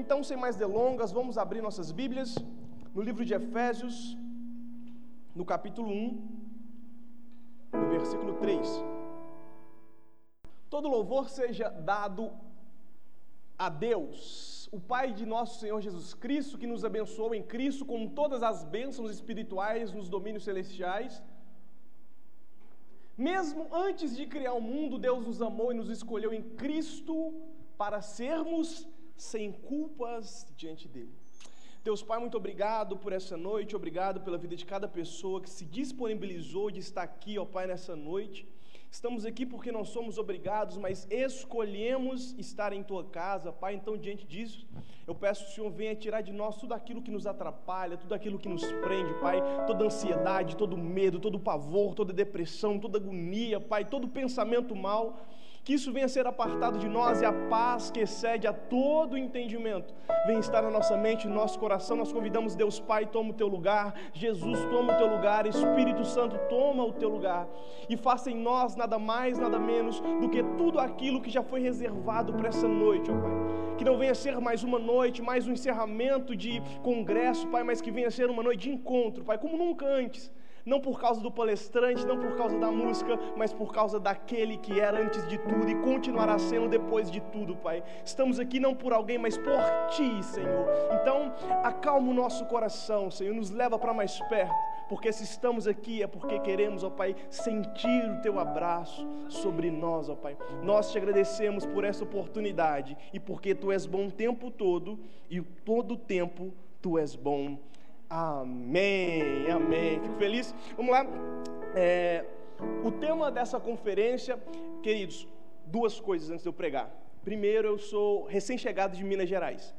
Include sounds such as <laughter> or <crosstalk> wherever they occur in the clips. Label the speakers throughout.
Speaker 1: Então, sem mais delongas, vamos abrir nossas Bíblias no livro de Efésios, no capítulo 1, no versículo 3. Todo louvor seja dado a Deus, o Pai de nosso Senhor Jesus Cristo, que nos abençoou em Cristo com todas as bênçãos espirituais nos domínios celestiais. Mesmo antes de criar o mundo, Deus nos amou e nos escolheu em Cristo para sermos sem culpas diante dele. Deus Pai, muito obrigado por essa noite, obrigado pela vida de cada pessoa que se disponibilizou de estar aqui, ó Pai, nessa noite. Estamos aqui porque não somos obrigados, mas escolhemos estar em tua casa, Pai. Então, diante disso, eu peço que o Senhor venha tirar de nós tudo aquilo que nos atrapalha, tudo aquilo que nos prende, Pai. Toda ansiedade, todo medo, todo pavor, toda depressão, toda agonia, Pai, todo pensamento mal que isso venha a ser apartado de nós e a paz que excede a todo entendimento venha estar na nossa mente, no nosso coração. Nós convidamos Deus Pai, toma o teu lugar, Jesus, toma o teu lugar, Espírito Santo, toma o teu lugar e faça em nós nada mais, nada menos do que tudo aquilo que já foi reservado para essa noite, ó Pai. Que não venha ser mais uma noite, mais um encerramento de congresso, Pai, mas que venha ser uma noite de encontro, Pai, como nunca antes não por causa do palestrante, não por causa da música, mas por causa daquele que era antes de tudo e continuará sendo depois de tudo, Pai. Estamos aqui não por alguém, mas por Ti, Senhor. Então, acalma o nosso coração, Senhor, nos leva para mais perto, porque se estamos aqui é porque queremos, ó Pai, sentir o Teu abraço sobre nós, ó Pai. Nós te agradecemos por essa oportunidade e porque Tu és bom o tempo todo e todo o tempo Tu és bom Amém, amém. Fico feliz. Vamos lá. É, o tema dessa conferência, queridos, duas coisas antes de eu pregar. Primeiro, eu sou recém-chegado de Minas Gerais.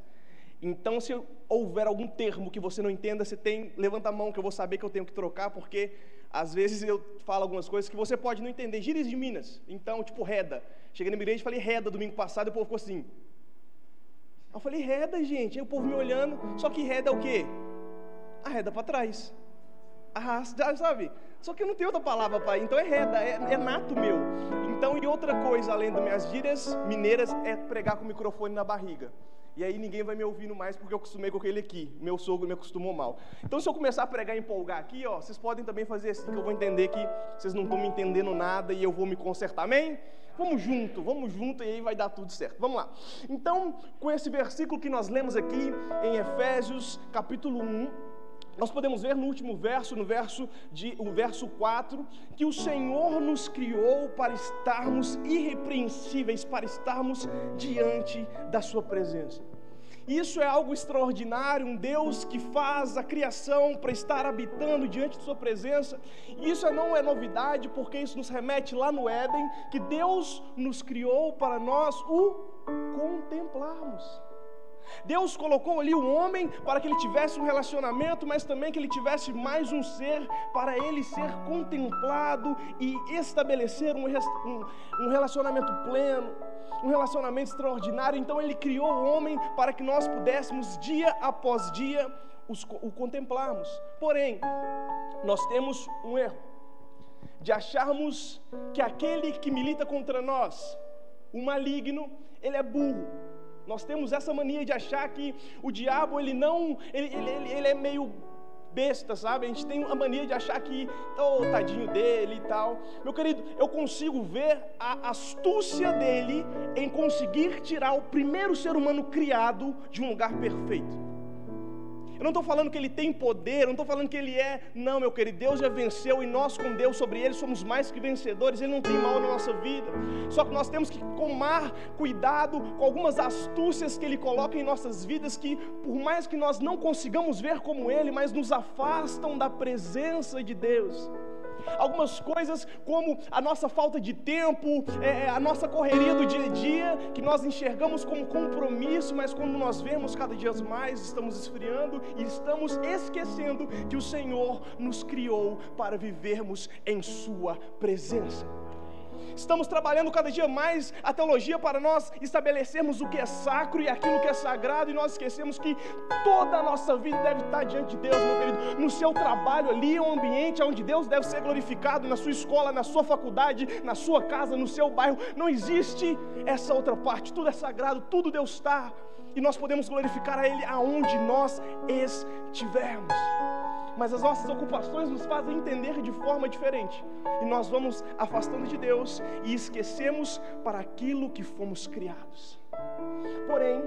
Speaker 1: Então, se houver algum termo que você não entenda, você tem, levanta a mão que eu vou saber que eu tenho que trocar, porque às vezes eu falo algumas coisas que você pode não entender. Gírias de Minas. Então, tipo, reda. Cheguei na minha igreja e falei reda domingo passado e o povo ficou assim. Eu falei reda, gente. Aí o povo me olhando. Só que reda é o quê? Arreda para trás. Arrasta, <laughs> sabe? Só que eu não tenho outra palavra para então é reda, é, é, nato meu. Então, e outra coisa, além das minhas gírias mineiras, é pregar com o microfone na barriga. E aí ninguém vai me ouvindo mais porque eu acostumei com aquele aqui. Meu sogro me acostumou mal. Então, se eu começar a pregar e empolgar aqui, ó, vocês podem também fazer assim, que eu vou entender que vocês não estão me entendendo nada e eu vou me consertar. Amém? Vamos junto, vamos junto e aí vai dar tudo certo. Vamos lá. Então, com esse versículo que nós lemos aqui em Efésios, capítulo 1, nós podemos ver no último verso, no verso de o verso 4, que o Senhor nos criou para estarmos irrepreensíveis, para estarmos diante da sua presença. Isso é algo extraordinário, um Deus que faz a criação para estar habitando diante de Sua presença. Isso não é novidade, porque isso nos remete lá no Éden, que Deus nos criou para nós o contemplarmos. Deus colocou ali o homem para que ele tivesse um relacionamento, mas também que ele tivesse mais um ser para ele ser contemplado e estabelecer um, um, um relacionamento pleno, um relacionamento extraordinário. Então ele criou o homem para que nós pudéssemos dia após dia os, o contemplarmos. Porém, nós temos um erro de acharmos que aquele que milita contra nós, o maligno, ele é burro nós temos essa mania de achar que o diabo, ele não, ele, ele, ele, é meio besta, sabe? A gente tem a mania de achar que, oh, tadinho dele e tal. Meu querido, eu consigo ver a astúcia dele em conseguir tirar o primeiro ser humano criado de um lugar perfeito. Eu não estou falando que ele tem poder, eu não estou falando que ele é, não, meu querido, Deus já venceu e nós com Deus sobre ele somos mais que vencedores, ele não tem mal na nossa vida. Só que nós temos que tomar cuidado com algumas astúcias que ele coloca em nossas vidas que, por mais que nós não consigamos ver como ele, mas nos afastam da presença de Deus algumas coisas como a nossa falta de tempo, é, é, a nossa correria do dia a dia, que nós enxergamos como compromisso, mas quando nós vemos cada dia mais, estamos esfriando e estamos esquecendo que o Senhor nos criou para vivermos em Sua presença. Estamos trabalhando cada dia mais a teologia para nós estabelecermos o que é sacro e aquilo que é sagrado, e nós esquecemos que toda a nossa vida deve estar diante de Deus, meu querido. No seu trabalho ali, é um ambiente onde Deus deve ser glorificado, na sua escola, na sua faculdade, na sua casa, no seu bairro. Não existe essa outra parte, tudo é sagrado, tudo Deus está, e nós podemos glorificar a Ele aonde nós estivermos mas as nossas ocupações nos fazem entender de forma diferente. E nós vamos afastando de Deus e esquecemos para aquilo que fomos criados. Porém,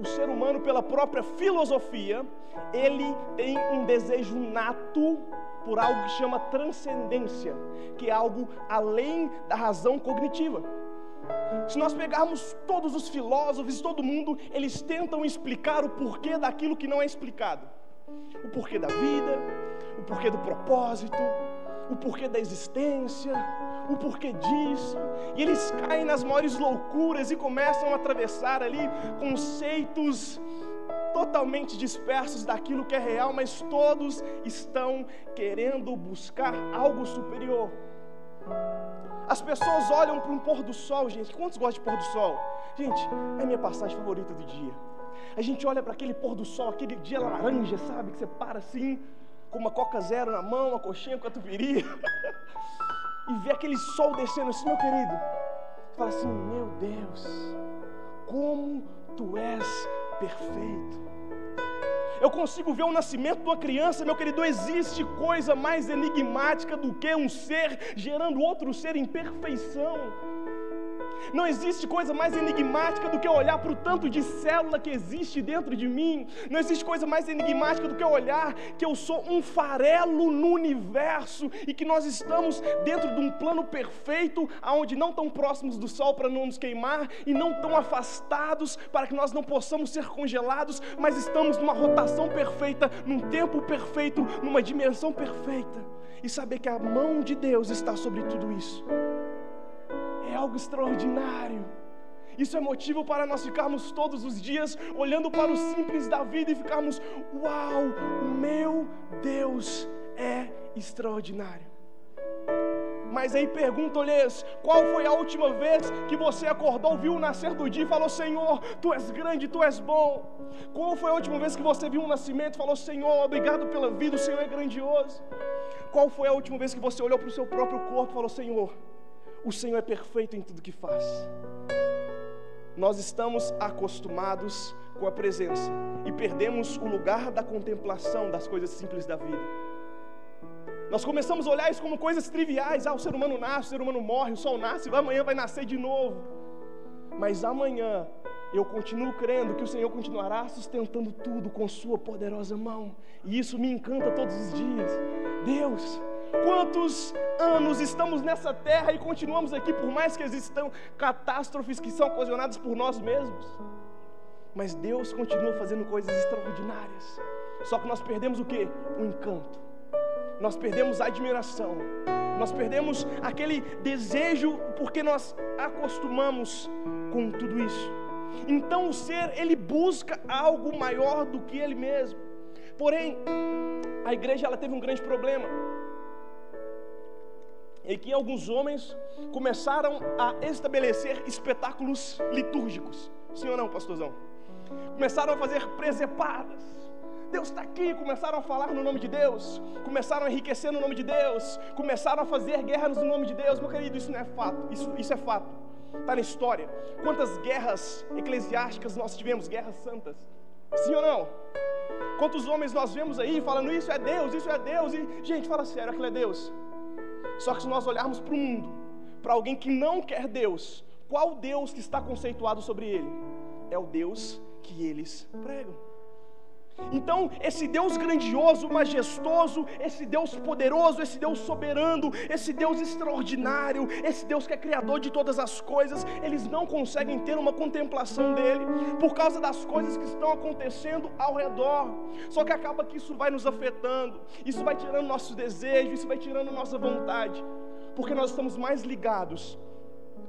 Speaker 1: o ser humano, pela própria filosofia, ele tem um desejo nato por algo que chama transcendência, que é algo além da razão cognitiva. Se nós pegarmos todos os filósofos, todo mundo, eles tentam explicar o porquê daquilo que não é explicado o porquê da vida, o porquê do propósito, o porquê da existência, o porquê disso, e eles caem nas maiores loucuras e começam a atravessar ali conceitos totalmente dispersos daquilo que é real, mas todos estão querendo buscar algo superior. As pessoas olham para um pôr do sol, gente. Quantos gostam de pôr do sol? Gente, é minha passagem favorita do dia. A gente olha para aquele pôr do sol, aquele dia laranja, sabe? Que você para assim, com uma coca zero na mão, uma coxinha com a tupiria, <laughs> e vê aquele sol descendo assim, meu querido. Você fala assim: Meu Deus, como tu és perfeito. Eu consigo ver o nascimento de uma criança, meu querido. Existe coisa mais enigmática do que um ser gerando outro ser em perfeição. Não existe coisa mais enigmática do que olhar para o tanto de célula que existe dentro de mim. Não existe coisa mais enigmática do que olhar que eu sou um farelo no universo e que nós estamos dentro de um plano perfeito, aonde não tão próximos do sol para não nos queimar e não tão afastados para que nós não possamos ser congelados, mas estamos numa rotação perfeita, num tempo perfeito, numa dimensão perfeita. E saber que a mão de Deus está sobre tudo isso é algo extraordinário. Isso é motivo para nós ficarmos todos os dias olhando para o simples da vida e ficarmos: Uau, o meu Deus é extraordinário. Mas aí pergunto-lhes: qual foi a última vez que você acordou, viu o nascer do dia e falou: Senhor, tu és grande, tu és bom? Qual foi a última vez que você viu um nascimento e falou: Senhor, obrigado pela vida, o Senhor é grandioso? Qual foi a última vez que você olhou para o seu próprio corpo e falou: Senhor, o Senhor é perfeito em tudo que faz. Nós estamos acostumados com a presença e perdemos o lugar da contemplação das coisas simples da vida. Nós começamos a olhar isso como coisas triviais. Ah, o ser humano nasce, o ser humano morre, o sol nasce, amanhã vai nascer de novo. Mas amanhã eu continuo crendo que o Senhor continuará sustentando tudo com Sua poderosa mão. E isso me encanta todos os dias. Deus, Quantos anos estamos nessa terra e continuamos aqui, por mais que existam catástrofes que são ocasionadas por nós mesmos? Mas Deus continua fazendo coisas extraordinárias. Só que nós perdemos o que? O encanto. Nós perdemos a admiração. Nós perdemos aquele desejo porque nós acostumamos com tudo isso. Então o ser, ele busca algo maior do que ele mesmo. Porém, a igreja ela teve um grande problema em que alguns homens começaram a estabelecer espetáculos litúrgicos. Sim ou não, pastorzão? Começaram a fazer presepadas. Deus está aqui, começaram a falar no nome de Deus, começaram a enriquecer no nome de Deus, começaram a fazer guerras no nome de Deus. Meu querido, isso não é fato, isso, isso é fato, está na história. Quantas guerras eclesiásticas nós tivemos, guerras santas? Sim ou não? Quantos homens nós vemos aí falando isso é Deus, isso é Deus, e gente, fala sério, aquilo é Deus. Só que se nós olharmos para o mundo, para alguém que não quer Deus, qual Deus que está conceituado sobre ele? É o Deus que eles pregam. Então, esse Deus grandioso, majestoso, esse Deus poderoso, esse Deus soberano, esse Deus extraordinário, esse Deus que é criador de todas as coisas, eles não conseguem ter uma contemplação dele por causa das coisas que estão acontecendo ao redor. Só que acaba que isso vai nos afetando, isso vai tirando nossos desejos, isso vai tirando nossa vontade, porque nós estamos mais ligados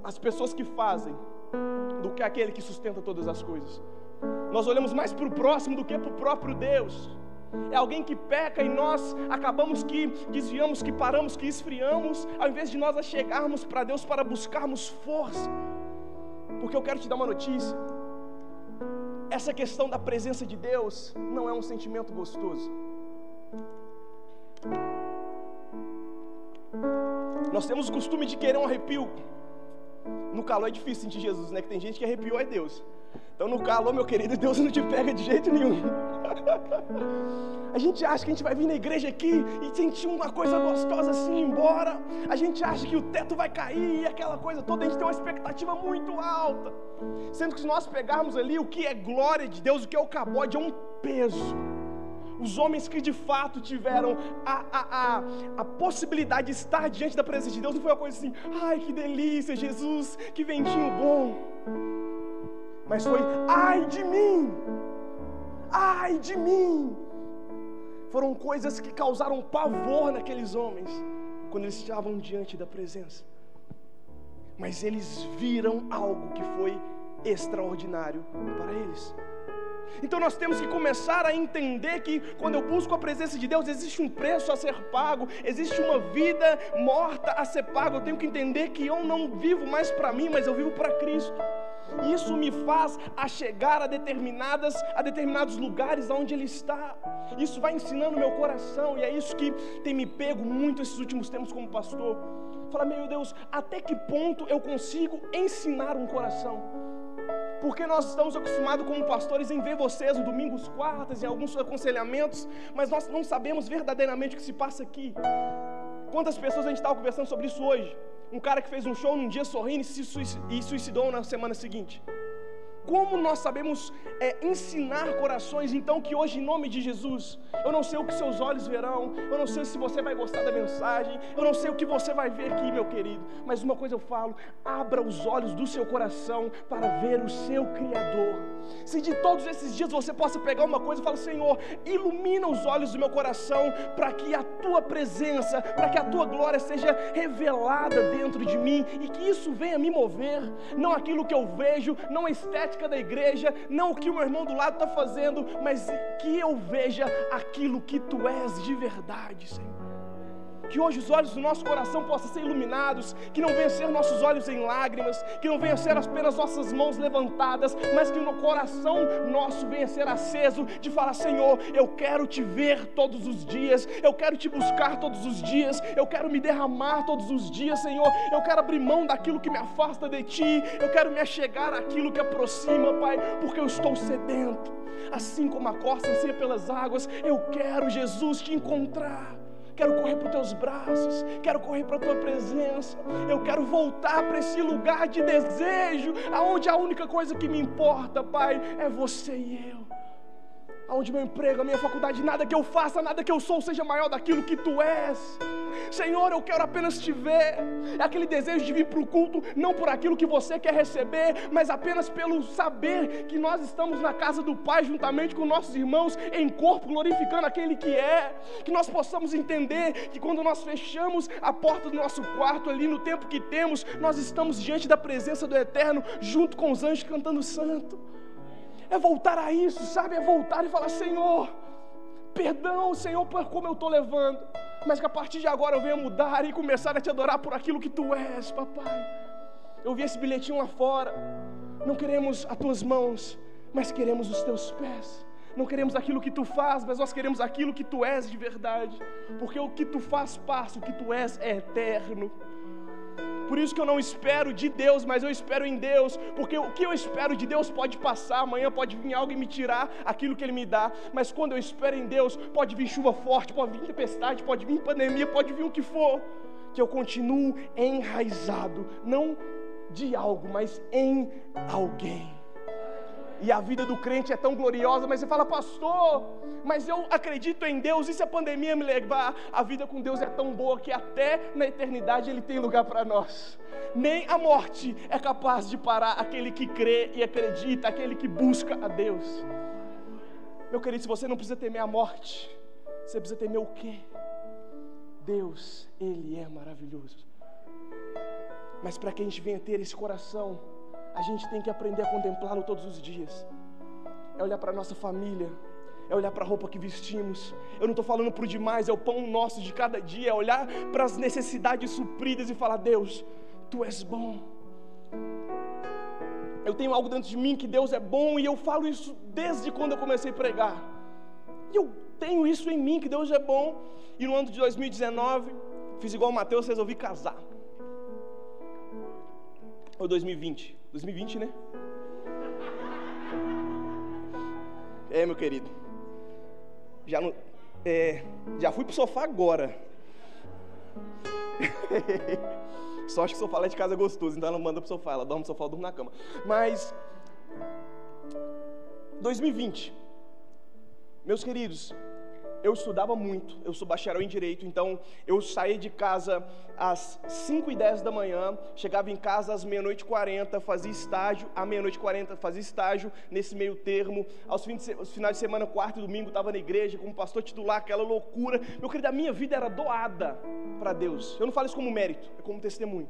Speaker 1: às pessoas que fazem do que aquele que sustenta todas as coisas. Nós olhamos mais para o próximo do que para o próprio Deus. É alguém que peca e nós acabamos que desviamos, que paramos, que esfriamos, ao invés de nós chegarmos para Deus para buscarmos força. Porque eu quero te dar uma notícia. Essa questão da presença de Deus não é um sentimento gostoso. Nós temos o costume de querer um arrepio. No calor é difícil sentir Jesus, né? Que tem gente que arrepiou é Deus. Então no calor, meu querido, Deus não te pega de jeito nenhum. A gente acha que a gente vai vir na igreja aqui e sentir uma coisa gostosa assim embora. A gente acha que o teto vai cair e aquela coisa toda. A gente tem uma expectativa muito alta. Sendo que se nós pegarmos ali o que é glória de Deus, o que é o cabode, é um peso. Os homens que de fato tiveram a, a, a, a possibilidade de estar diante da presença de Deus, não foi uma coisa assim, ai que delícia, Jesus, que ventinho bom. Mas foi, ai de mim, ai de mim, foram coisas que causaram pavor naqueles homens quando eles estavam diante da presença. Mas eles viram algo que foi extraordinário para eles. Então nós temos que começar a entender que quando eu busco a presença de Deus, existe um preço a ser pago, existe uma vida morta a ser pago. Eu tenho que entender que eu não vivo mais para mim, mas eu vivo para Cristo. Isso me faz a chegar a determinadas a determinados lugares onde ele está. Isso vai ensinando meu coração e é isso que tem me pego muito esses últimos tempos como pastor. Fala, meu Deus, até que ponto eu consigo ensinar um coração? Porque nós estamos acostumados como pastores em ver vocês no domingos, quartas, em alguns aconselhamentos, mas nós não sabemos verdadeiramente o que se passa aqui. Quantas pessoas a gente estava conversando sobre isso hoje? Um cara que fez um show num dia sorrindo e se suicidou na semana seguinte. Como nós sabemos é, ensinar corações, então, que hoje, em nome de Jesus, eu não sei o que seus olhos verão, eu não sei se você vai gostar da mensagem, eu não sei o que você vai ver aqui, meu querido, mas uma coisa eu falo: abra os olhos do seu coração para ver o seu Criador. Se de todos esses dias você possa pegar uma coisa e falar: Senhor, ilumina os olhos do meu coração, para que a tua presença, para que a tua glória seja revelada dentro de mim e que isso venha me mover, não aquilo que eu vejo, não a estética da igreja, não o que o meu irmão do lado está fazendo, mas que eu veja aquilo que tu és de verdade, Senhor. Que hoje os olhos do nosso coração possam ser iluminados, que não venham ser nossos olhos em lágrimas, que não venham ser apenas nossas mãos levantadas, mas que no coração nosso venha ser aceso de falar: Senhor, eu quero te ver todos os dias, eu quero te buscar todos os dias, eu quero me derramar todos os dias, Senhor, eu quero abrir mão daquilo que me afasta de ti, eu quero me achegar àquilo que aproxima, Pai, porque eu estou sedento. Assim como a corça anseia pelas águas, eu quero, Jesus, te encontrar quero correr para os teus braços, quero correr para a tua presença, eu quero voltar para esse lugar de desejo, aonde a única coisa que me importa, Pai, é você e eu aonde meu emprego, a minha faculdade, nada que eu faça, nada que eu sou seja maior daquilo que tu és. Senhor, eu quero apenas te ver. É aquele desejo de vir para o culto, não por aquilo que você quer receber, mas apenas pelo saber que nós estamos na casa do Pai, juntamente com nossos irmãos, em corpo, glorificando aquele que é. Que nós possamos entender que quando nós fechamos a porta do nosso quarto ali, no tempo que temos, nós estamos diante da presença do Eterno, junto com os anjos cantando santo é voltar a isso, sabe? É voltar e falar: Senhor, perdão, Senhor, por como eu estou levando, mas que a partir de agora eu venha mudar e começar a te adorar por aquilo que tu és, papai. Eu vi esse bilhetinho lá fora. Não queremos as tuas mãos, mas queremos os teus pés. Não queremos aquilo que tu faz, mas nós queremos aquilo que tu és de verdade. Porque o que tu faz passa, o que tu és é eterno. Por isso que eu não espero de Deus, mas eu espero em Deus, porque o que eu espero de Deus pode passar, amanhã pode vir algo e me tirar aquilo que Ele me dá, mas quando eu espero em Deus, pode vir chuva forte, pode vir tempestade, pode vir pandemia, pode vir o que for, que eu continuo enraizado, não de algo, mas em alguém e a vida do crente é tão gloriosa, mas você fala, pastor, mas eu acredito em Deus, e se a pandemia me levar, a vida com Deus é tão boa que até na eternidade Ele tem lugar para nós. Nem a morte é capaz de parar aquele que crê e acredita, aquele que busca a Deus. Meu querido, se você não precisa temer a morte, você precisa temer o quê? Deus, Ele é maravilhoso. Mas para que a gente venha ter esse coração, a gente tem que aprender a contemplá-lo todos os dias. É olhar para a nossa família, é olhar para a roupa que vestimos. Eu não estou falando para o demais, é o pão nosso de cada dia, é olhar para as necessidades supridas e falar: Deus, tu és bom. Eu tenho algo dentro de mim que Deus é bom e eu falo isso desde quando eu comecei a pregar. E eu tenho isso em mim que Deus é bom. E no ano de 2019, fiz igual o Mateus, resolvi casar. Ou 2020? 2020, né? É, meu querido. Já, não, é, já fui pro sofá agora. <laughs> Só acho que o sofá lá de casa é gostoso, então ela não manda pro sofá, ela dorme no sofá, eu durmo na cama. Mas 2020. Meus queridos, eu estudava muito, eu sou bacharel em Direito, então eu saía de casa às 5 e 10 da manhã, chegava em casa às meia-noite e 40, fazia estágio, à meia-noite e 40 fazia estágio, nesse meio termo, aos fins de, finais de semana, quarto e domingo, estava na igreja como pastor titular, aquela loucura. Meu querido, a minha vida era doada para Deus. Eu não falo isso como mérito, é como testemunho.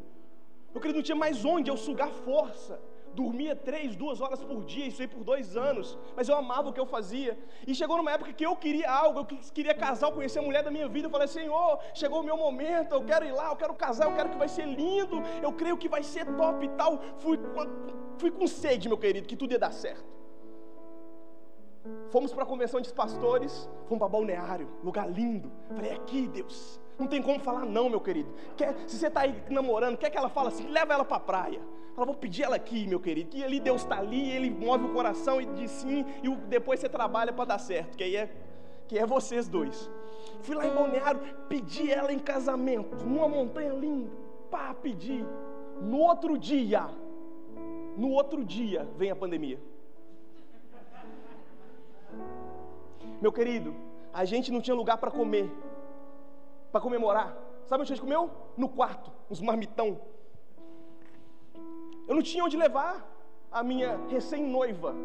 Speaker 1: Meu querido, não tinha mais onde eu sugar força dormia três, duas horas por dia, isso aí por dois anos, mas eu amava o que eu fazia. E chegou numa época que eu queria algo, eu queria casar, eu conhecer a mulher da minha vida. Eu falei, Senhor, chegou o meu momento, eu quero ir lá, eu quero casar, eu quero que vai ser lindo, eu creio que vai ser top e tal. Fui, fui com sede, meu querido, que tudo ia dar certo. Fomos para a convenção de pastores, fomos para Balneário, lugar lindo. Falei, é aqui, Deus. Não tem como falar não, meu querido. Quer, se você está aí namorando, quer que ela fale assim, leva ela para a praia. Fala, vou pedir ela aqui, meu querido. Que ali Deus está ali, Ele move o coração e diz sim, e depois você trabalha para dar certo, que aí é, que é vocês dois. Fui lá em Balneário, pedi ela em casamento, numa montanha linda. Pá, pedi. No outro dia, no outro dia, vem a pandemia. Meu querido, a gente não tinha lugar para comer, para comemorar. Sabe onde a gente comeu? No quarto, uns marmitão eu não tinha onde levar a minha recém-noiva.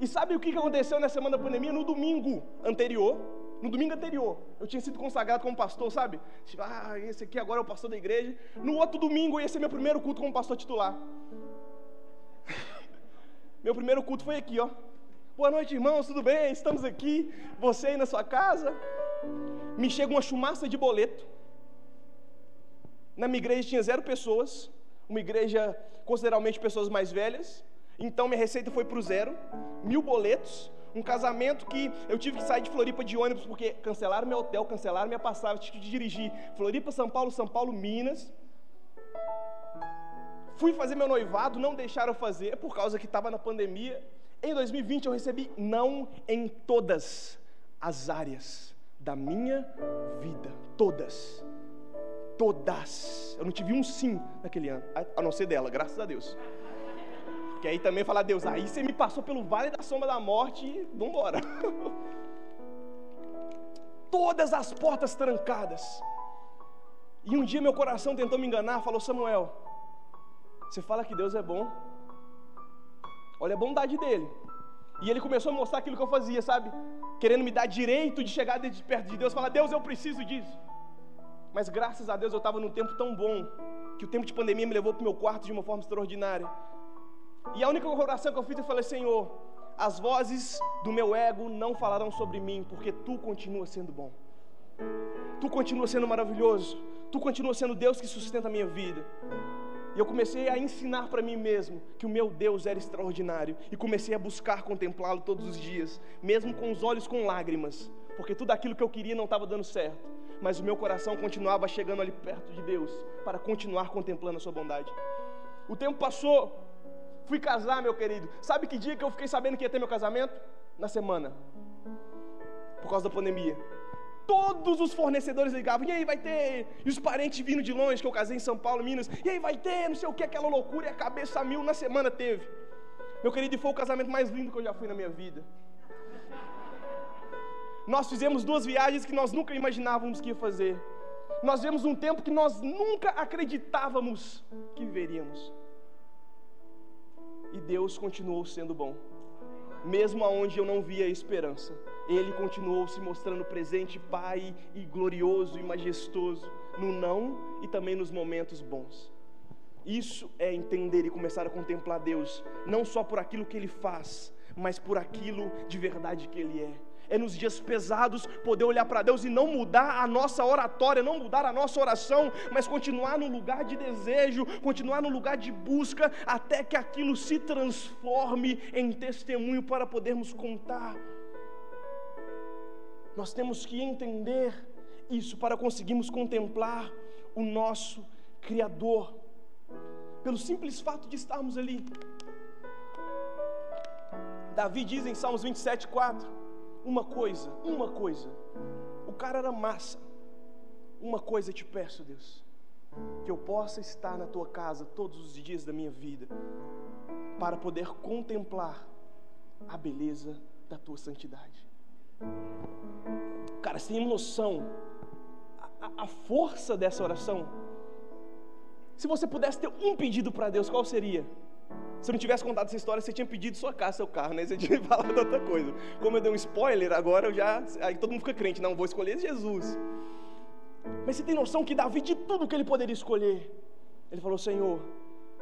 Speaker 1: E sabe o que aconteceu na semana da pandemia? No domingo anterior, no domingo anterior, eu tinha sido consagrado como pastor, sabe? Tipo, ah, esse aqui agora é o pastor da igreja. No outro domingo ia ser meu primeiro culto como pastor titular. <laughs> meu primeiro culto foi aqui, ó. Boa noite, irmãos, tudo bem? Estamos aqui. Você aí na sua casa. Me chega uma chumaça de boleto. Na minha igreja tinha zero pessoas. Uma igreja consideravelmente pessoas mais velhas. Então minha receita foi para o zero, mil boletos, um casamento que eu tive que sair de Floripa de ônibus porque cancelaram meu hotel, cancelaram minha passagem, tive que dirigir Floripa, São Paulo, São Paulo, Minas. Fui fazer meu noivado, não deixaram fazer por causa que estava na pandemia. Em 2020 eu recebi não em todas as áreas da minha vida, todas todas. Eu não tive um sim naquele ano, a não ser dela, graças a Deus. Que aí também falar, Deus, aí você me passou pelo vale da sombra da morte e vambora. <laughs> Todas as portas trancadas. E um dia meu coração tentou me enganar, falou: Samuel, você fala que Deus é bom. Olha a bondade dele. E ele começou a mostrar aquilo que eu fazia, sabe? Querendo me dar direito de chegar perto de Deus, falar: Deus, eu preciso disso. Mas graças a Deus eu estava num tempo tão bom que o tempo de pandemia me levou para o meu quarto de uma forma extraordinária. E a única oração que eu fiz, eu falei: Senhor, as vozes do meu ego não falarão sobre mim, porque tu continua sendo bom. Tu continua sendo maravilhoso. Tu continua sendo Deus que sustenta a minha vida. E eu comecei a ensinar para mim mesmo que o meu Deus era extraordinário. E comecei a buscar contemplá-lo todos os dias, mesmo com os olhos com lágrimas, porque tudo aquilo que eu queria não estava dando certo mas o meu coração continuava chegando ali perto de Deus para continuar contemplando a sua bondade. O tempo passou, fui casar, meu querido. Sabe que dia que eu fiquei sabendo que ia ter meu casamento? Na semana, por causa da pandemia. Todos os fornecedores ligavam, e aí vai ter? E os parentes vindo de longe, que eu casei em São Paulo, Minas, e aí vai ter, não sei o que, aquela loucura, e a cabeça mil na semana teve. Meu querido, foi o casamento mais lindo que eu já fui na minha vida nós fizemos duas viagens que nós nunca imaginávamos que ia fazer. Nós vemos um tempo que nós nunca acreditávamos que veríamos. E Deus continuou sendo bom. Mesmo aonde eu não via esperança, Ele continuou se mostrando presente, Pai, e glorioso e majestoso, no não e também nos momentos bons. Isso é entender e começar a contemplar Deus, não só por aquilo que Ele faz, mas por aquilo de verdade que Ele é. É nos dias pesados poder olhar para Deus e não mudar a nossa oratória, não mudar a nossa oração, mas continuar no lugar de desejo, continuar no lugar de busca, até que aquilo se transforme em testemunho para podermos contar. Nós temos que entender isso para conseguirmos contemplar o nosso Criador, pelo simples fato de estarmos ali. Davi diz em Salmos 27, 4: Uma coisa, uma coisa, o cara era massa, uma coisa te peço, Deus, que eu possa estar na tua casa todos os dias da minha vida, para poder contemplar a beleza da tua santidade. Cara, tem noção a, a força dessa oração? Se você pudesse ter um pedido para Deus, qual seria? Se eu não tivesse contado essa história, você tinha pedido sua casa, seu carro, né? Você tinha <laughs> falado outra coisa. Como eu dei um spoiler, agora eu já. Aí todo mundo fica crente, não, vou escolher Jesus. Mas você tem noção que Davi, de tudo que ele poderia escolher, ele falou: Senhor,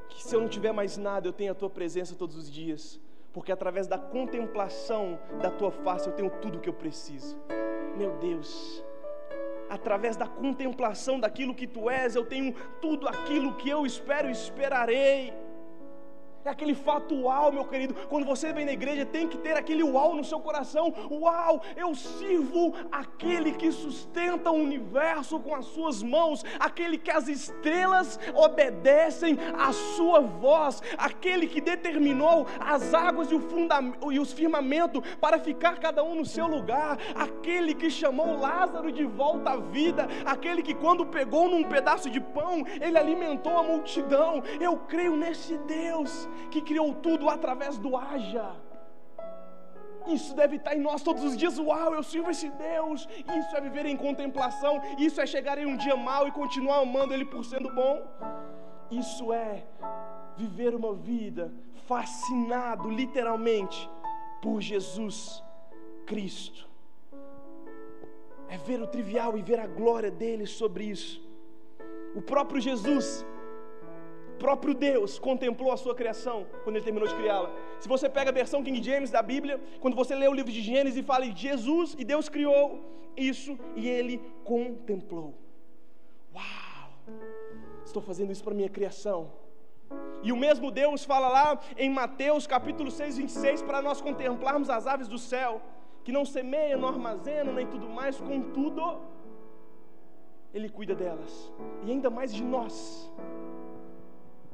Speaker 1: que se eu não tiver mais nada, eu tenho a tua presença todos os dias, porque através da contemplação da tua face eu tenho tudo o que eu preciso. Meu Deus, através da contemplação daquilo que tu és, eu tenho tudo aquilo que eu espero e esperarei. É aquele fato uau, meu querido. Quando você vem na igreja, tem que ter aquele uau no seu coração. Uau, eu sirvo aquele que sustenta o universo com as suas mãos, aquele que as estrelas obedecem à sua voz, aquele que determinou as águas e, o fundamento, e os firmamentos para ficar cada um no seu lugar, aquele que chamou Lázaro de volta à vida, aquele que quando pegou num pedaço de pão, ele alimentou a multidão. Eu creio nesse Deus que criou tudo através do haja. Isso deve estar em nós todos os dias. Uau, eu sirvo esse Deus. Isso é viver em contemplação. Isso é chegar em um dia mau e continuar amando Ele por sendo bom. Isso é viver uma vida fascinado, literalmente, por Jesus Cristo. É ver o trivial e ver a glória dele sobre isso. O próprio Jesus próprio Deus contemplou a sua criação quando ele terminou de criá-la. Se você pega a versão King James da Bíblia, quando você lê o livro de Gênesis e fala Jesus e Deus criou isso e ele contemplou. Uau! Estou fazendo isso para minha criação. E o mesmo Deus fala lá em Mateus capítulo 6, 26, para nós contemplarmos as aves do céu, que não semeiam, não armazenam, nem tudo mais, contudo, Ele cuida delas, e ainda mais de nós.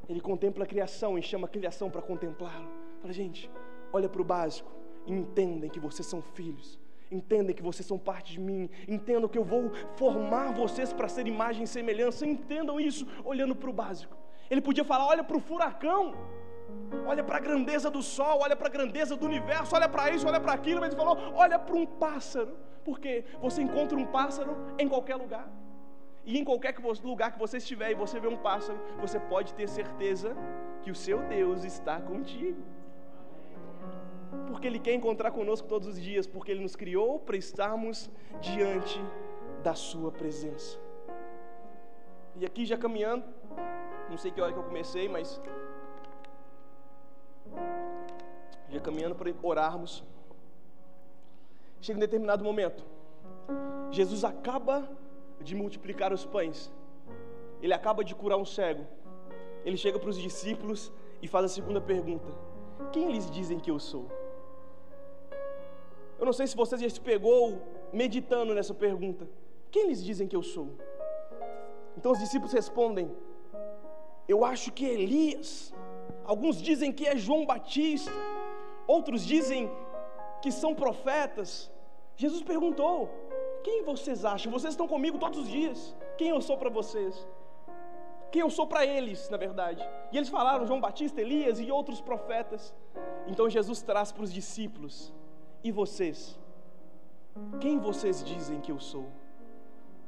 Speaker 1: Ele contempla a criação e chama a criação para contemplá-lo. Fala, gente, olha para o básico entendem que vocês são filhos. Entendem que vocês são parte de mim. Entendam que eu vou formar vocês para ser imagem e semelhança. Entendam isso olhando para o básico. Ele podia falar: olha para o furacão. Olha para a grandeza do sol, olha para a grandeza do universo, olha para isso, olha para aquilo, mas ele falou: olha para um pássaro, porque você encontra um pássaro em qualquer lugar. E em qualquer lugar que você estiver e você vê um pássaro, você pode ter certeza que o seu Deus está contigo. Porque Ele quer encontrar conosco todos os dias, porque Ele nos criou para estarmos diante da Sua presença. E aqui já caminhando, não sei que hora que eu comecei, mas já caminhando para orarmos. Chega um determinado momento, Jesus acaba de multiplicar os pães. Ele acaba de curar um cego. Ele chega para os discípulos e faz a segunda pergunta: Quem eles dizem que eu sou? Eu não sei se você já se pegou meditando nessa pergunta. Quem eles dizem que eu sou? Então os discípulos respondem: Eu acho que é Elias. Alguns dizem que é João Batista. Outros dizem que são profetas. Jesus perguntou: quem vocês acham? Vocês estão comigo todos os dias. Quem eu sou para vocês? Quem eu sou para eles, na verdade. E eles falaram João Batista, Elias e outros profetas. Então Jesus traz para os discípulos: E vocês? Quem vocês dizem que eu sou?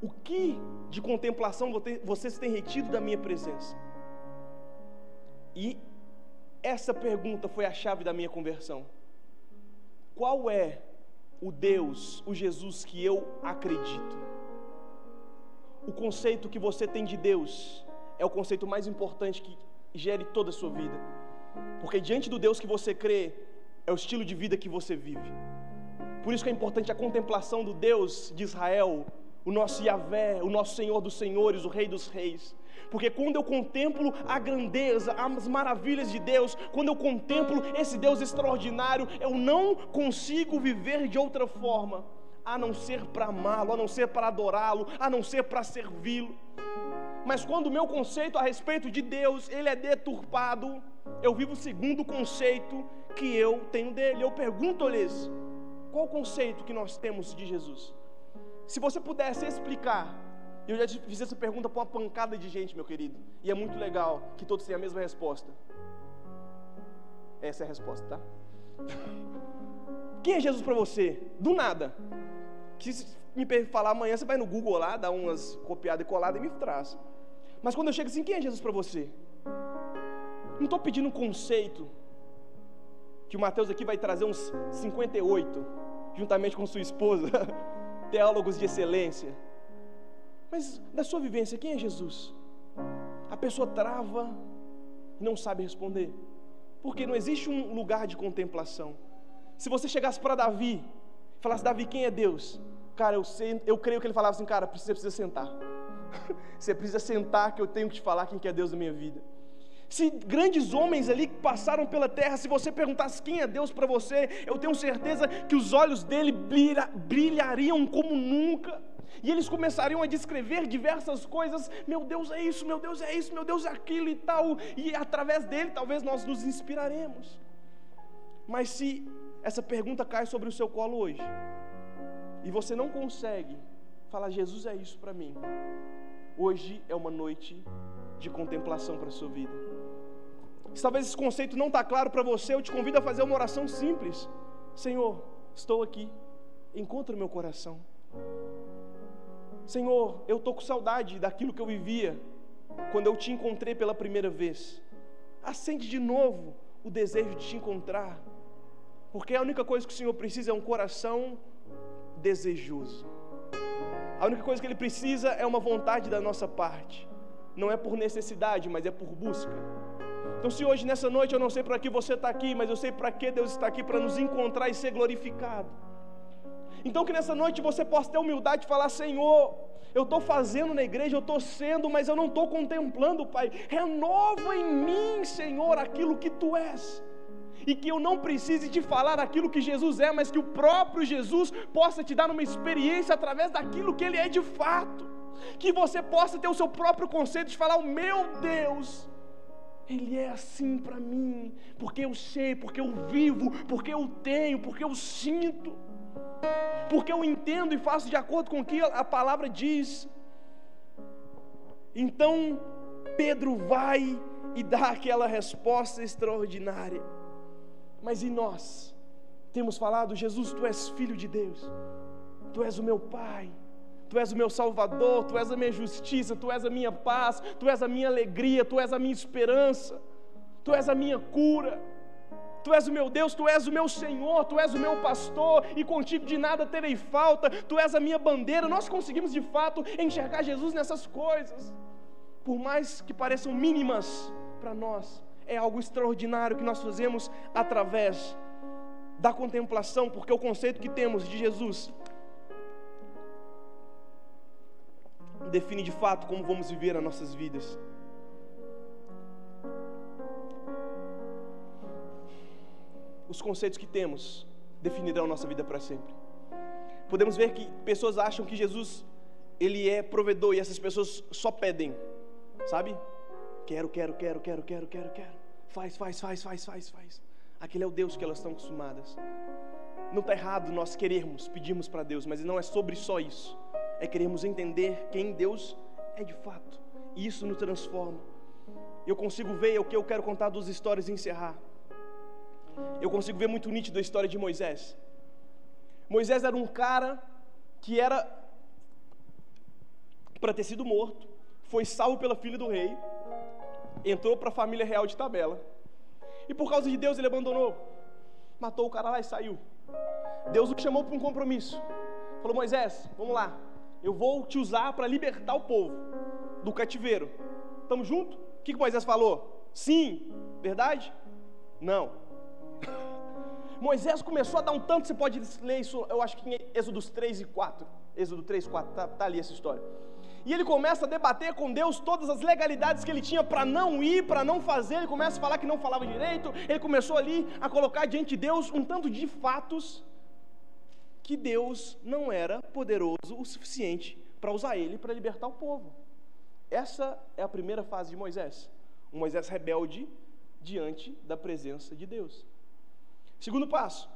Speaker 1: O que de contemplação vocês têm retido da minha presença? E essa pergunta foi a chave da minha conversão. Qual é o Deus, o Jesus que eu acredito. O conceito que você tem de Deus é o conceito mais importante que gere toda a sua vida. Porque diante do Deus que você crê, é o estilo de vida que você vive. Por isso que é importante a contemplação do Deus de Israel, o nosso Yahvé, o nosso Senhor dos Senhores, o Rei dos Reis. Porque quando eu contemplo a grandeza, as maravilhas de Deus, quando eu contemplo esse Deus extraordinário, eu não consigo viver de outra forma, a não ser para amá-lo, a não ser para adorá-lo, a não ser para servi-lo. Mas quando o meu conceito a respeito de Deus, ele é deturpado, eu vivo segundo o conceito que eu tenho dele. Eu pergunto-lhes, qual o conceito que nós temos de Jesus? Se você pudesse explicar, eu já fiz essa pergunta para uma pancada de gente, meu querido, e é muito legal que todos tenham a mesma resposta. Essa é a resposta, tá? <laughs> Quem é Jesus para você? Do nada. Que se me falar amanhã, você vai no Google lá, dá umas copiadas e coladas e me traz. Mas quando eu chego assim, quem é Jesus para você? Não estou pedindo um conceito, que o Mateus aqui vai trazer uns 58, juntamente com sua esposa, <laughs> teólogos de excelência. Mas da sua vivência, quem é Jesus? A pessoa trava e não sabe responder, porque não existe um lugar de contemplação. Se você chegasse para Davi, falasse, Davi, quem é Deus? Cara, eu, sei, eu creio que ele falava assim, cara, você precisa sentar. <laughs> você precisa sentar que eu tenho que te falar quem que é Deus da minha vida. Se grandes homens ali que passaram pela terra, se você perguntasse quem é Deus para você, eu tenho certeza que os olhos dele brilha, brilhariam como nunca. E eles começariam a descrever diversas coisas. Meu Deus é isso, meu Deus é isso, meu Deus é aquilo e tal. E através dele talvez nós nos inspiraremos. Mas se essa pergunta cai sobre o seu colo hoje, e você não consegue falar, Jesus é isso para mim, hoje é uma noite de contemplação para a sua vida. Se talvez esse conceito não está claro para você, eu te convido a fazer uma oração simples. Senhor, estou aqui, encontra o meu coração. Senhor, eu estou com saudade daquilo que eu vivia quando eu te encontrei pela primeira vez. Acende de novo o desejo de te encontrar, porque a única coisa que o Senhor precisa é um coração desejoso. A única coisa que Ele precisa é uma vontade da nossa parte não é por necessidade, mas é por busca. Então, se hoje, nessa noite, eu não sei para que você está aqui, mas eu sei para que Deus está aqui, para nos encontrar e ser glorificado. Então, que nessa noite você possa ter humildade de falar: Senhor, eu estou fazendo na igreja, eu estou sendo, mas eu não estou contemplando, Pai. Renova em mim, Senhor, aquilo que tu és. E que eu não precise te falar aquilo que Jesus é, mas que o próprio Jesus possa te dar uma experiência através daquilo que Ele é de fato que você possa ter o seu próprio conceito de falar: o meu Deus, Ele é assim para mim, porque eu sei, porque eu vivo, porque eu tenho, porque eu sinto, porque eu entendo e faço de acordo com o que a palavra diz. Então, Pedro vai e dá aquela resposta extraordinária. Mas e nós? Temos falado, Jesus, tu és filho de Deus, tu és o meu Pai. Tu és o meu Salvador, Tu és a minha justiça, Tu és a minha paz, Tu és a minha alegria, Tu és a minha esperança, Tu és a minha cura. Tu és o meu Deus, Tu és o meu Senhor, Tu és o meu pastor, e contigo de nada terei falta, Tu és a minha bandeira. Nós conseguimos de fato enxergar Jesus nessas coisas, por mais que pareçam mínimas para nós, é algo extraordinário que nós fazemos através da contemplação, porque o conceito que temos de Jesus define de fato como vamos viver as nossas vidas. Os conceitos que temos definirão nossa vida para sempre. Podemos ver que pessoas acham que Jesus ele é provedor e essas pessoas só pedem, sabe? Quero, quero, quero, quero, quero, quero, quero. Faz, faz, faz, faz, faz, faz. Aquele é o Deus que elas estão acostumadas. Não está errado nós querermos, pedirmos para Deus, mas não é sobre só isso é queremos entender quem Deus é de fato. E isso nos transforma. Eu consigo ver o que eu quero contar duas histórias e encerrar. Eu consigo ver muito nítido a história de Moisés. Moisés era um cara que era para ter sido morto, foi salvo pela filha do rei, entrou para a família real de Tabela. E por causa de Deus ele abandonou. Matou o cara lá e saiu. Deus o chamou para um compromisso. Falou: Moisés, vamos lá eu vou te usar para libertar o povo do cativeiro. Estamos juntos? O que, que Moisés falou? Sim, verdade? Não. <laughs> Moisés começou a dar um tanto, você pode ler isso, eu acho que em Êxodos 3 e 4. Êxodo 3, 4, tá, tá ali essa história. E ele começa a debater com Deus todas as legalidades que ele tinha para não ir, para não fazer. Ele começa a falar que não falava direito. Ele começou ali a colocar diante de Deus um tanto de fatos que Deus não era poderoso o suficiente para usar ele para libertar o povo. Essa é a primeira fase de Moisés. Um Moisés rebelde diante da presença de Deus. Segundo passo.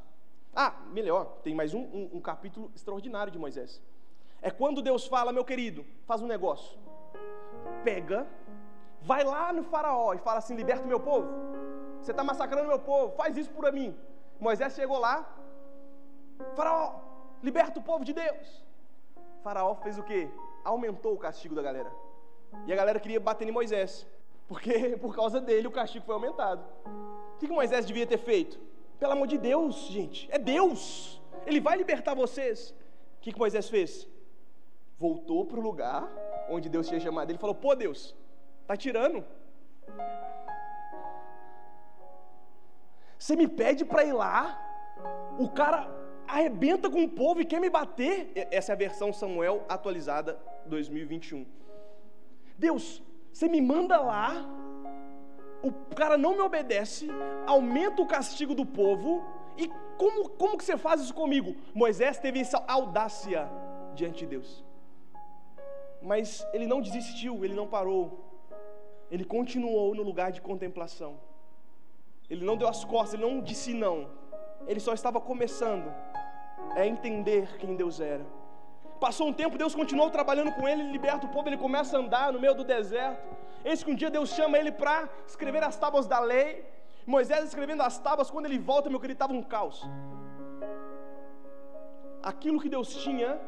Speaker 1: Ah, melhor, tem mais um, um, um capítulo extraordinário de Moisés. É quando Deus fala, meu querido, faz um negócio. Pega, vai lá no faraó e fala assim: liberta o meu povo. Você está massacrando meu povo, faz isso por mim. Moisés chegou lá, faraó, liberta o povo de Deus. Faraó fez o quê? Aumentou o castigo da galera. E a galera queria bater em Moisés, porque <laughs> por causa dele o castigo foi aumentado. O que Moisés devia ter feito? Pelo amor de Deus, gente, é Deus. Ele vai libertar vocês. O que Moisés fez? voltou para o lugar onde Deus tinha chamado ele falou: Pô, Deus, tá tirando? Você me pede para ir lá, o cara arrebenta com o povo e quer me bater. Essa é a versão Samuel atualizada 2021. Deus, você me manda lá, o cara não me obedece, aumenta o castigo do povo, e como, como que você faz isso comigo? Moisés teve essa audácia diante de Deus. Mas ele não desistiu, ele não parou. Ele continuou no lugar de contemplação. Ele não deu as costas, ele não disse não. Ele só estava começando a entender quem Deus era. Passou um tempo, Deus continuou trabalhando com ele, ele liberta o povo, ele começa a andar no meio do deserto. Eis que um dia Deus chama ele para escrever as tábuas da lei. Moisés escrevendo as tábuas, quando ele volta, meu querido, estava um caos. Aquilo que Deus tinha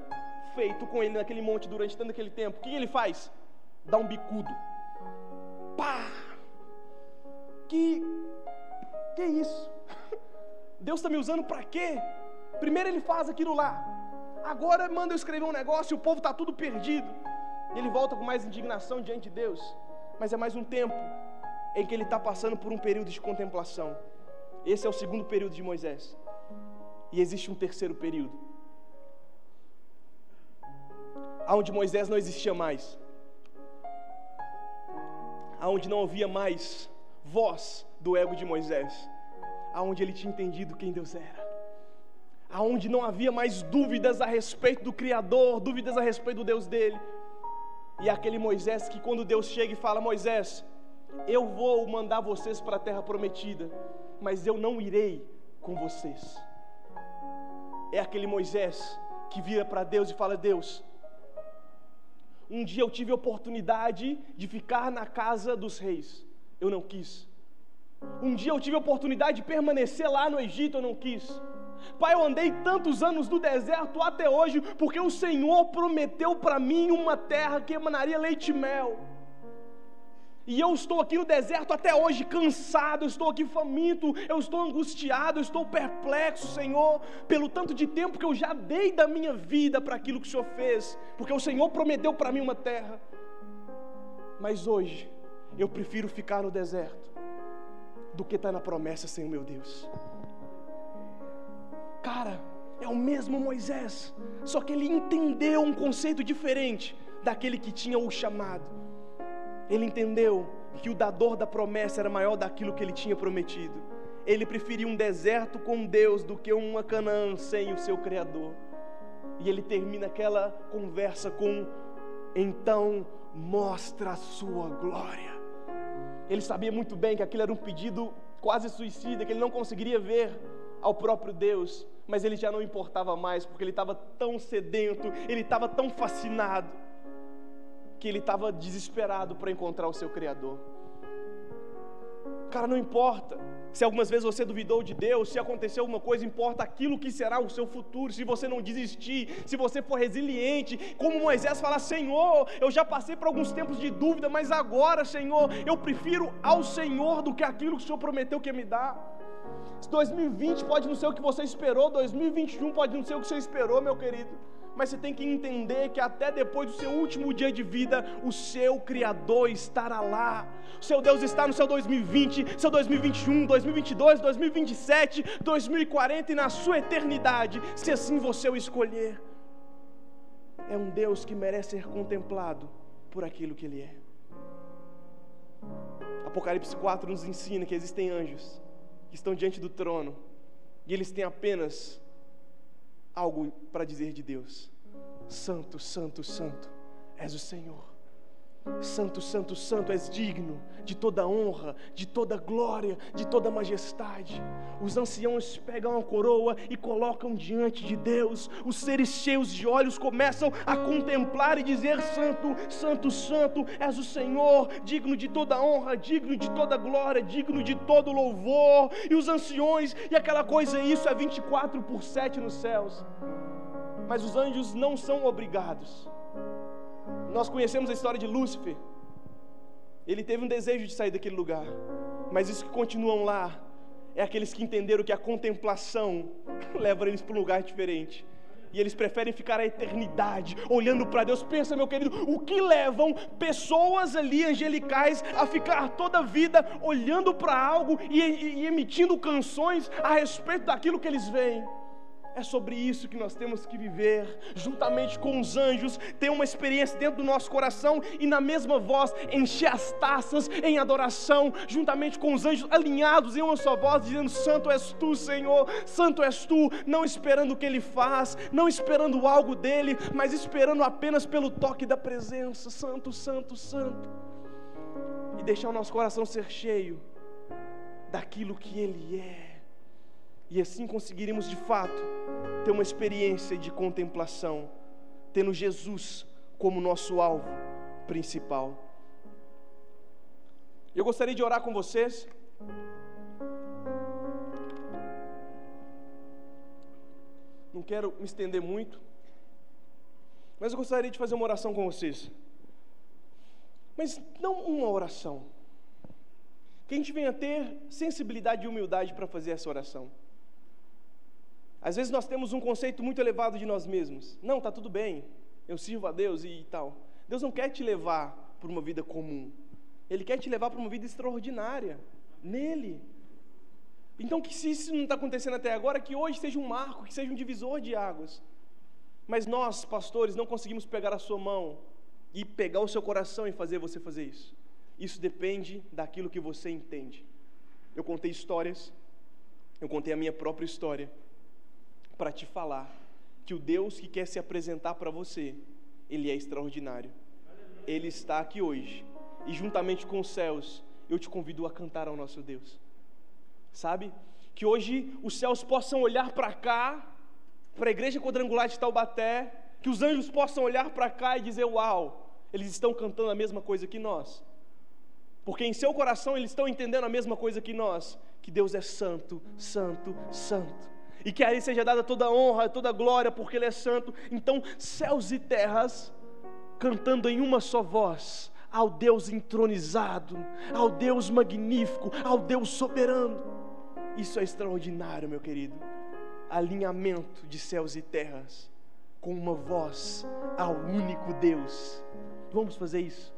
Speaker 1: feito com ele naquele monte durante tanto aquele tempo, o que ele faz? Dá um bicudo. Pá! Que que isso? Deus está me usando para quê? Primeiro ele faz aquilo lá. Agora manda eu escrever um negócio e o povo está tudo perdido. E ele volta com mais indignação diante de Deus. Mas é mais um tempo em que ele está passando por um período de contemplação. Esse é o segundo período de Moisés. E existe um terceiro período aonde Moisés não existia mais, aonde não havia mais voz do ego de Moisés, aonde ele tinha entendido quem Deus era, aonde não havia mais dúvidas a respeito do Criador, dúvidas a respeito do Deus dele. E aquele Moisés que quando Deus chega e fala: Moisés, eu vou mandar vocês para a terra prometida, mas eu não irei com vocês. É aquele Moisés que vira para Deus e fala: Deus, um dia eu tive a oportunidade de ficar na casa dos reis, eu não quis. Um dia eu tive a oportunidade de permanecer lá no Egito, eu não quis. Pai, eu andei tantos anos no deserto até hoje, porque o Senhor prometeu para mim uma terra que emanaria leite e mel. E eu estou aqui no deserto até hoje, cansado, eu estou aqui faminto, eu estou angustiado, eu estou perplexo, Senhor, pelo tanto de tempo que eu já dei da minha vida para aquilo que o Senhor fez, porque o Senhor prometeu para mim uma terra. Mas hoje, eu prefiro ficar no deserto do que estar tá na promessa, Senhor meu Deus. Cara, é o mesmo Moisés, só que ele entendeu um conceito diferente daquele que tinha o chamado. Ele entendeu que o dador da promessa era maior daquilo que ele tinha prometido. Ele preferia um deserto com Deus do que uma Canaã sem o seu Criador. E ele termina aquela conversa com: Então mostra a sua glória. Ele sabia muito bem que aquilo era um pedido quase suicida, que ele não conseguiria ver ao próprio Deus, mas ele já não importava mais, porque ele estava tão sedento, ele estava tão fascinado que ele estava desesperado para encontrar o seu Criador. Cara, não importa se algumas vezes você duvidou de Deus, se aconteceu alguma coisa, importa aquilo que será o seu futuro. Se você não desistir, se você for resiliente, como Moisés fala: Senhor, eu já passei por alguns tempos de dúvida, mas agora, Senhor, eu prefiro ao Senhor do que aquilo que o Senhor prometeu que me dar. 2020 pode não ser o que você esperou, 2021 pode não ser o que você esperou, meu querido. Mas você tem que entender que até depois do seu último dia de vida, o seu Criador estará lá. O seu Deus está no seu 2020, seu 2021, 2022, 2027, 2040 e na sua eternidade, se assim você o escolher. É um Deus que merece ser contemplado por aquilo que Ele é. Apocalipse 4 nos ensina que existem anjos que estão diante do trono e eles têm apenas algo para dizer de Deus: Santo, Santo, Santo, és o Senhor. Santo, Santo, Santo, és digno de toda honra, de toda glória, de toda majestade. Os anciãos pegam a coroa e colocam diante de Deus. Os seres cheios de olhos começam a contemplar e dizer: Santo, Santo, Santo, és o Senhor, digno de toda honra, digno de toda glória, digno de todo louvor. E os anciões, e aquela coisa, isso é 24 por 7 nos céus. Mas os anjos não são obrigados nós conhecemos a história de Lúcifer. Ele teve um desejo de sair daquele lugar, mas os que continuam lá é aqueles que entenderam que a contemplação <laughs> leva eles para um lugar diferente. E eles preferem ficar a eternidade olhando para Deus. Pensa, meu querido, o que levam pessoas ali angelicais a ficar toda a vida olhando para algo e, e, e emitindo canções a respeito daquilo que eles veem? É sobre isso que nós temos que viver, juntamente com os anjos, ter uma experiência dentro do nosso coração e na mesma voz encher as taças em adoração, juntamente com os anjos alinhados em uma só voz, dizendo: Santo és tu, Senhor, Santo és tu, não esperando o que ele faz, não esperando algo dele, mas esperando apenas pelo toque da presença, Santo, Santo, Santo, e deixar o nosso coração ser cheio daquilo que ele é e assim conseguiremos de fato ter uma experiência de contemplação, tendo Jesus como nosso alvo principal. Eu gostaria de orar com vocês. Não quero me estender muito, mas eu gostaria de fazer uma oração com vocês. Mas não uma oração. Que a gente venha ter sensibilidade e humildade para fazer essa oração. Às vezes nós temos um conceito muito elevado de nós mesmos. Não, está tudo bem, eu sirvo a Deus e tal. Deus não quer te levar para uma vida comum. Ele quer te levar para uma vida extraordinária, nele. Então, que se isso não está acontecendo até agora, que hoje seja um marco, que seja um divisor de águas. Mas nós, pastores, não conseguimos pegar a sua mão e pegar o seu coração e fazer você fazer isso. Isso depende daquilo que você entende. Eu contei histórias, eu contei a minha própria história para te falar que o Deus que quer se apresentar para você, ele é extraordinário. Ele está aqui hoje e juntamente com os céus, eu te convido a cantar ao nosso Deus. Sabe? Que hoje os céus possam olhar para cá, para a igreja quadrangular de Taubaté, que os anjos possam olhar para cá e dizer: Uau, eles estão cantando a mesma coisa que nós. Porque em seu coração eles estão entendendo a mesma coisa que nós, que Deus é santo, santo, santo e que a Ele seja dada toda honra, toda glória, porque Ele é santo. Então, céus e terras, cantando em uma só voz, ao Deus entronizado, ao Deus magnífico, ao Deus soberano. Isso é extraordinário, meu querido. Alinhamento de céus e terras, com uma voz ao único Deus. Vamos fazer isso?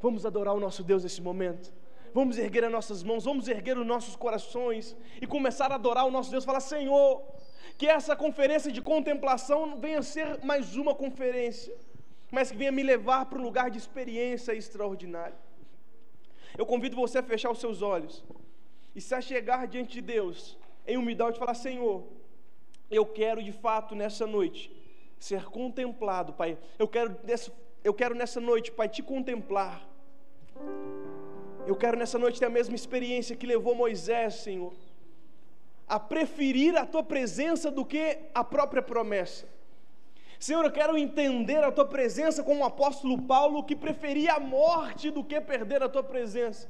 Speaker 1: Vamos adorar o nosso Deus nesse momento vamos erguer as nossas mãos, vamos erguer os nossos corações e começar a adorar o nosso Deus, falar: Senhor, que essa conferência de contemplação venha ser mais uma conferência, mas que venha me levar para um lugar de experiência extraordinária. Eu convido você a fechar os seus olhos e se a chegar diante de Deus em humildade e falar: Senhor, eu quero de fato nessa noite ser contemplado, Pai. Eu quero, eu quero nessa noite, Pai, te contemplar. Eu quero nessa noite ter a mesma experiência que levou Moisés, Senhor, a preferir a tua presença do que a própria promessa. Senhor, eu quero entender a tua presença como o apóstolo Paulo, que preferia a morte do que perder a tua presença.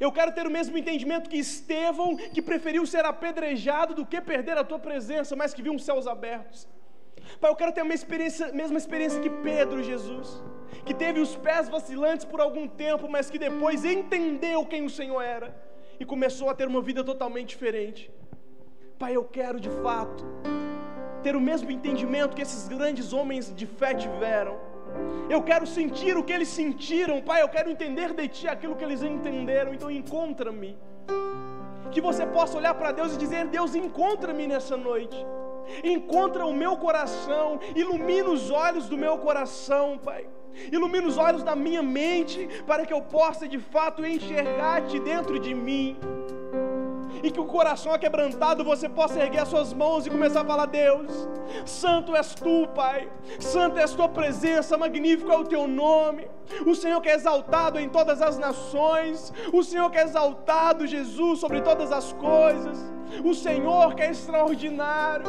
Speaker 1: Eu quero ter o mesmo entendimento que Estevão, que preferiu ser apedrejado do que perder a tua presença, mas que viu os céus abertos. Pai, eu quero ter a mesma experiência, mesma experiência que Pedro, Jesus que teve os pés vacilantes por algum tempo, mas que depois entendeu quem o Senhor era e começou a ter uma vida totalmente diferente. Pai, eu quero de fato ter o mesmo entendimento que esses grandes homens de fé tiveram. Eu quero sentir o que eles sentiram, Pai. Eu quero entender de Ti aquilo que eles entenderam. Então, encontra-me. Que você possa olhar para Deus e dizer: Deus, encontra-me nessa noite. Encontra o meu coração, ilumina os olhos do meu coração, Pai. Ilumina os olhos da minha mente, para que eu possa de fato enxergar-te dentro de mim e que o coração aquebrantado você possa erguer as suas mãos e começar a falar: Deus, Santo és tu, Pai, Santo és tua presença, magnífico é o teu nome. O Senhor que é exaltado em todas as nações, o Senhor que é exaltado, Jesus, sobre todas as coisas. O Senhor que é extraordinário,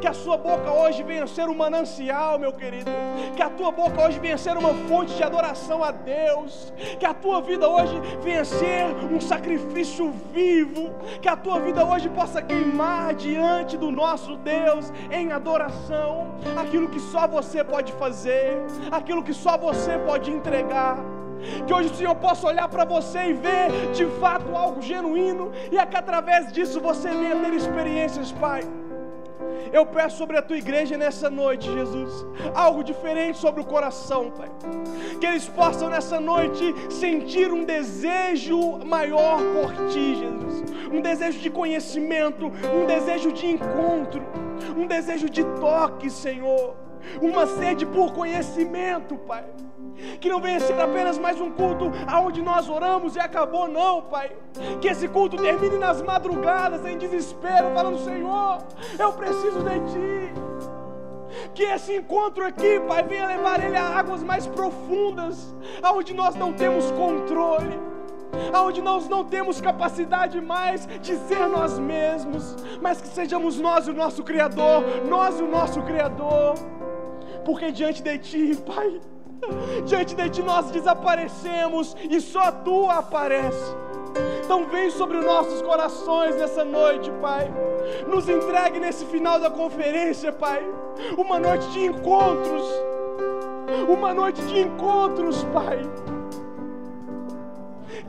Speaker 1: que a sua boca hoje venha ser um manancial, meu querido, que a tua boca hoje venha ser uma fonte de adoração a Deus, que a tua vida hoje venha ser um sacrifício vivo, que a tua vida hoje possa queimar diante do nosso Deus em adoração, aquilo que só você pode fazer, aquilo que só você pode entregar. Que hoje o Senhor possa olhar para você e ver de fato algo genuíno, e é que através disso você venha ter experiências, Pai. Eu peço sobre a tua igreja nessa noite, Jesus, algo diferente sobre o coração, Pai. Que eles possam nessa noite sentir um desejo maior por ti, Jesus. Um desejo de conhecimento, um desejo de encontro, um desejo de toque, Senhor. Uma sede por conhecimento, Pai que não venha ser apenas mais um culto aonde nós oramos e acabou, não, Pai. Que esse culto termine nas madrugadas, em desespero, falando: Senhor, eu preciso de Ti. Que esse encontro aqui, Pai, venha levar ele a águas mais profundas, aonde nós não temos controle, aonde nós não temos capacidade mais de ser nós mesmos, mas que sejamos nós o nosso Criador, nós o nosso Criador, porque diante de Ti, Pai, <laughs> Diante de ti nós desaparecemos e só tu aparece. Então vem sobre os nossos corações nessa noite, Pai. Nos entregue nesse final da conferência, Pai. Uma noite de encontros. Uma noite de encontros, Pai.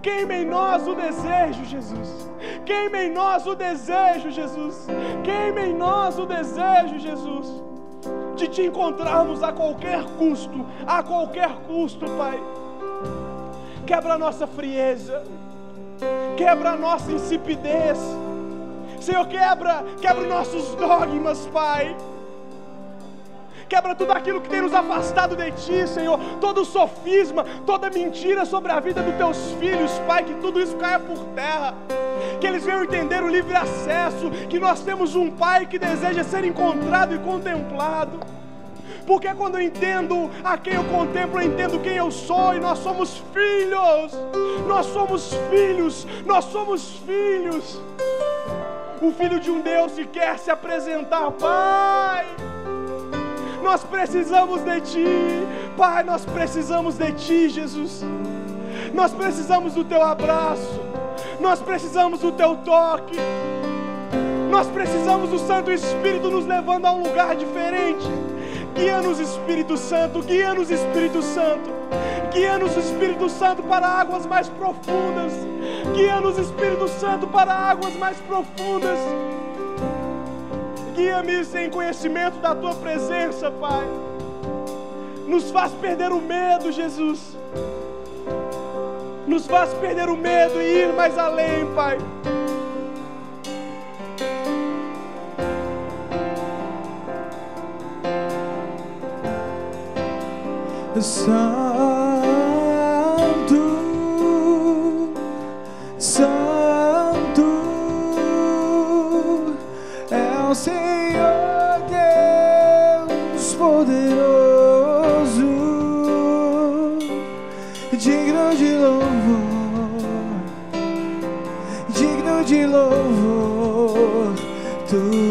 Speaker 1: Queime em nós o desejo, Jesus. Queime em nós o desejo, Jesus. Queime em nós o desejo, Jesus de te encontrarmos a qualquer custo, a qualquer custo, Pai. Quebra a nossa frieza, quebra a nossa insipidez, Senhor, quebra, quebra nossos dogmas, Pai. Quebra tudo aquilo que tem nos afastado de Ti, Senhor. Todo sofisma, toda mentira sobre a vida dos Teus filhos, Pai. Que tudo isso caia por terra. Que eles venham entender o livre acesso. Que nós temos um Pai que deseja ser encontrado e contemplado. Porque quando eu entendo a quem eu contemplo, eu entendo quem eu sou e nós somos filhos. Nós somos filhos, nós somos filhos. O filho de um Deus que quer se apresentar, Pai. Nós precisamos de Ti, Pai, nós precisamos de Ti, Jesus. Nós precisamos do Teu abraço, nós precisamos do Teu toque, nós precisamos do Santo Espírito nos levando a um lugar diferente. Guia-nos, Espírito Santo, guia-nos, Espírito Santo, guia-nos, Espírito Santo, para águas mais profundas, guia-nos, Espírito Santo, para águas mais profundas. Guia-me sem conhecimento da tua presença, Pai. Nos faz perder o medo, Jesus. Nos faz perder o medo e ir mais além, Pai.
Speaker 2: Santo poderoso, digno de louvor, digno de louvor, Tu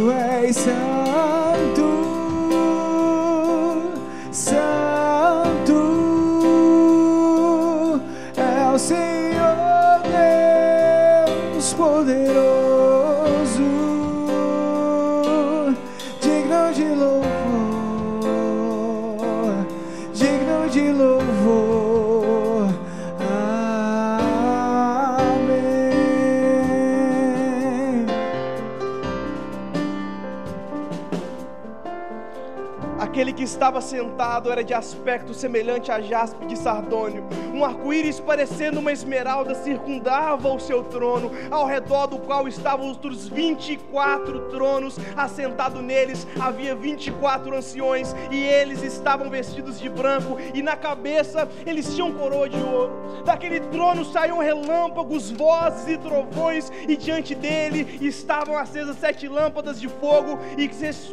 Speaker 1: estava sentado era de aspecto semelhante a jaspe de sardônio. Um arco-íris parecendo uma esmeralda circundava o seu trono, ao redor do qual estavam outros 24 tronos. Assentado neles havia 24 anciões, e eles estavam vestidos de branco, e na cabeça eles tinham coroa de ouro. Daquele trono saíam relâmpagos, vozes e trovões, e diante dele estavam acesas sete lâmpadas de fogo e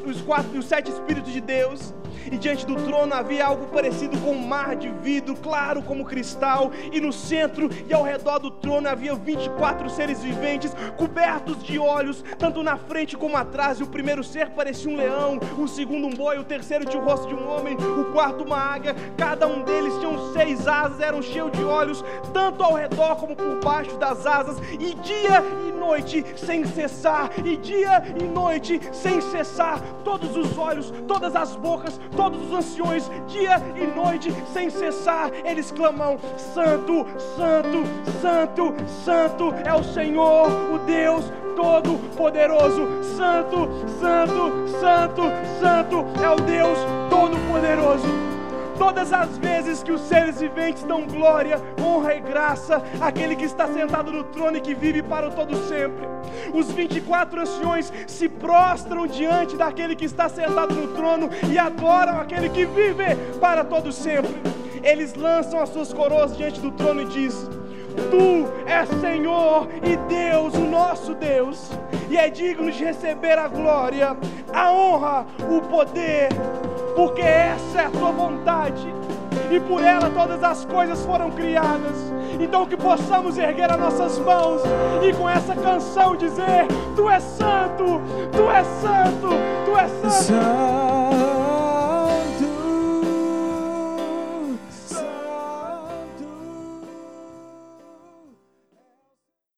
Speaker 1: os, quatro, os sete Espíritos de Deus. E diante do trono havia algo parecido com um mar de vidro, claro como cristal, e no centro e ao redor do trono havia 24 seres viventes, cobertos de olhos, tanto na frente como atrás. E o primeiro ser parecia um leão, o segundo um boi, o terceiro tinha o rosto de um homem, o quarto uma águia. Cada um deles tinha seis asas, eram cheios de olhos, tanto ao redor como por baixo das asas, e dia e noite sem cessar, e dia e noite sem cessar, todos os olhos, todas as bocas, todos os anciões, dia e noite, sem cessar, eles clamam: Santo, Santo, Santo, Santo é o Senhor, o Deus Todo-Poderoso. Santo, Santo, Santo, Santo é o Deus Todo-Poderoso. Todas as vezes que os seres viventes dão glória, honra e graça àquele que está sentado no trono e que vive para o todo sempre. Os 24 anciões se prostram diante daquele que está sentado no trono e adoram aquele que vive para todo sempre. Eles lançam as suas coroas diante do trono e dizem: Tu és Senhor e Deus, o nosso Deus, e é digno de receber a glória, a honra, o poder, porque essa é a tua vontade e por ela todas as coisas foram criadas. Então que possamos erguer as nossas mãos e com essa canção dizer: Tu és santo, tu és santo, tu és santo.